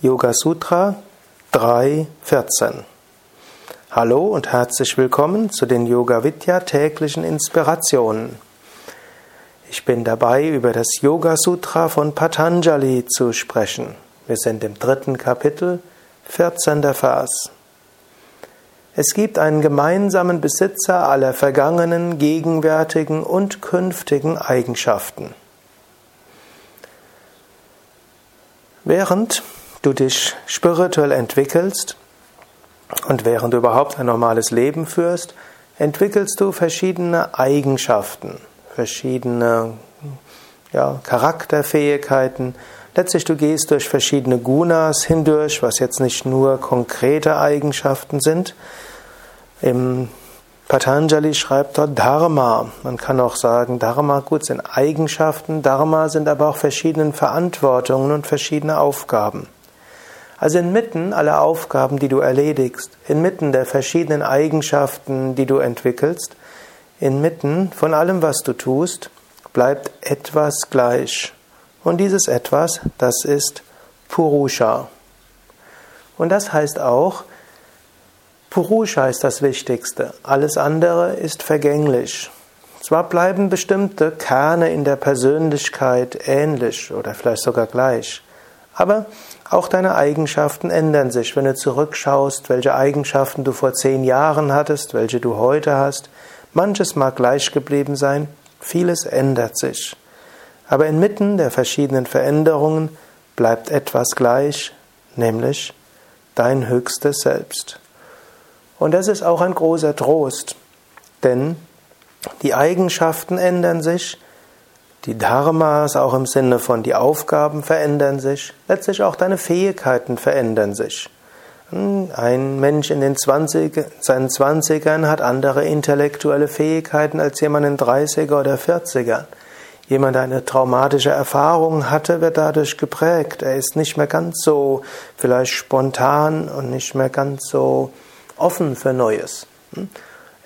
Yoga Sutra 3.14 Hallo und herzlich willkommen zu den Yoga Vidya täglichen Inspirationen. Ich bin dabei, über das Yoga Sutra von Patanjali zu sprechen. Wir sind im dritten Kapitel, 14. Vers. Es gibt einen gemeinsamen Besitzer aller vergangenen, gegenwärtigen und künftigen Eigenschaften. Während du dich spirituell entwickelst und während du überhaupt ein normales Leben führst, entwickelst du verschiedene Eigenschaften, verschiedene ja, Charakterfähigkeiten. Letztlich du gehst durch verschiedene Gunas hindurch, was jetzt nicht nur konkrete Eigenschaften sind. Im Patanjali schreibt dort Dharma. Man kann auch sagen, Dharma, gut, sind Eigenschaften. Dharma sind aber auch verschiedene Verantwortungen und verschiedene Aufgaben. Also inmitten aller Aufgaben, die du erledigst, inmitten der verschiedenen Eigenschaften, die du entwickelst, inmitten von allem, was du tust, bleibt etwas gleich. Und dieses etwas, das ist Purusha. Und das heißt auch, Purusha ist das Wichtigste. Alles andere ist vergänglich. Zwar bleiben bestimmte Kerne in der Persönlichkeit ähnlich oder vielleicht sogar gleich, aber auch deine Eigenschaften ändern sich. Wenn du zurückschaust, welche Eigenschaften du vor zehn Jahren hattest, welche du heute hast, manches mag gleich geblieben sein, vieles ändert sich. Aber inmitten der verschiedenen Veränderungen bleibt etwas gleich, nämlich dein höchstes Selbst. Und das ist auch ein großer Trost, denn die Eigenschaften ändern sich, die Dharmas auch im Sinne von die Aufgaben verändern sich, letztlich auch deine Fähigkeiten verändern sich. Ein Mensch in den 20, seinen 20ern hat andere intellektuelle Fähigkeiten als jemand in 30er oder 40er. Jemand, der eine traumatische Erfahrung hatte, wird dadurch geprägt. Er ist nicht mehr ganz so vielleicht spontan und nicht mehr ganz so offen für Neues. Hm?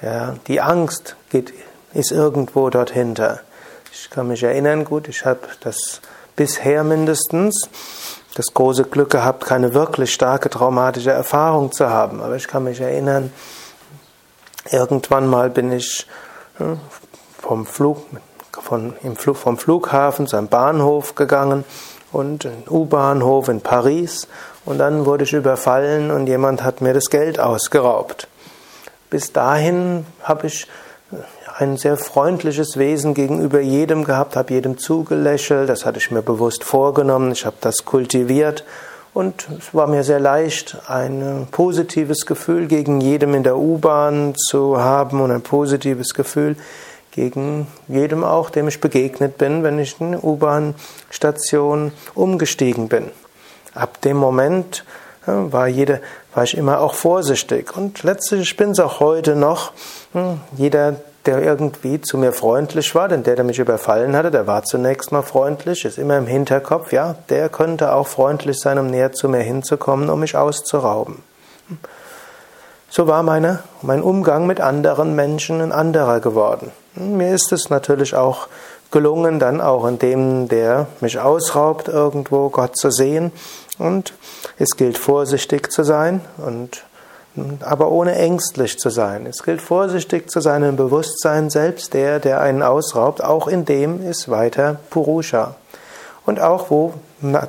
Ja, die Angst geht, ist irgendwo dort hinter. Ich kann mich erinnern, gut, ich habe das bisher mindestens das große Glück gehabt, keine wirklich starke traumatische Erfahrung zu haben. Aber ich kann mich erinnern, irgendwann mal bin ich hm, vom Flug, von, im Flug, vom Flughafen zu einem Bahnhof gegangen und U-Bahnhof in Paris und dann wurde ich überfallen und jemand hat mir das Geld ausgeraubt. Bis dahin habe ich ein sehr freundliches Wesen gegenüber jedem gehabt, habe jedem zugelächelt, das hatte ich mir bewusst vorgenommen, ich habe das kultiviert und es war mir sehr leicht, ein positives Gefühl gegen jedem in der U-Bahn zu haben und ein positives Gefühl gegen jedem auch, dem ich begegnet bin, wenn ich in U-Bahn-Station umgestiegen bin. Ab dem Moment war, jede, war ich immer auch vorsichtig. Und letztlich bin es auch heute noch. Hm, jeder, der irgendwie zu mir freundlich war, denn der, der mich überfallen hatte, der war zunächst mal freundlich, ist immer im Hinterkopf, ja, der könnte auch freundlich sein, um näher zu mir hinzukommen, um mich auszurauben. So war meine, mein Umgang mit anderen Menschen ein anderer geworden. Mir ist es natürlich auch gelungen, dann auch in dem, der mich ausraubt, irgendwo Gott zu sehen. Und es gilt vorsichtig zu sein und aber ohne ängstlich zu sein. Es gilt vorsichtig zu sein im Bewusstsein, selbst der, der einen ausraubt, auch in dem ist weiter Purusha. Und auch wo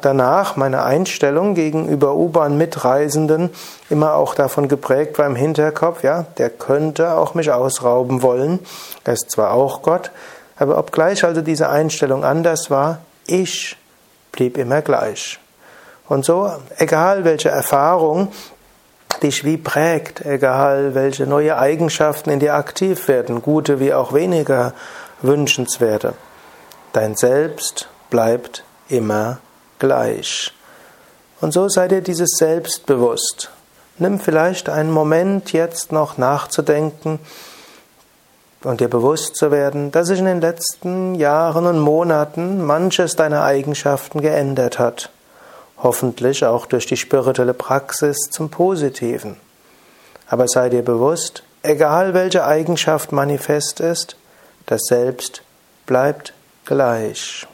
danach meine Einstellung gegenüber U-Bahn-Mitreisenden immer auch davon geprägt war im Hinterkopf, ja, der könnte auch mich ausrauben wollen. Er ist zwar auch Gott, aber obgleich also diese Einstellung anders war, ich blieb immer gleich. Und so, egal welche Erfahrung dich wie prägt, egal welche neue Eigenschaften in dir aktiv werden, gute wie auch weniger wünschenswerte, dein Selbst bleibt immer gleich. Und so sei dir dieses Selbst bewusst. Nimm vielleicht einen Moment jetzt noch nachzudenken, und dir bewusst zu werden, dass sich in den letzten Jahren und Monaten manches deiner Eigenschaften geändert hat. Hoffentlich auch durch die spirituelle Praxis zum Positiven. Aber sei dir bewusst, egal welche Eigenschaft manifest ist, das Selbst bleibt gleich.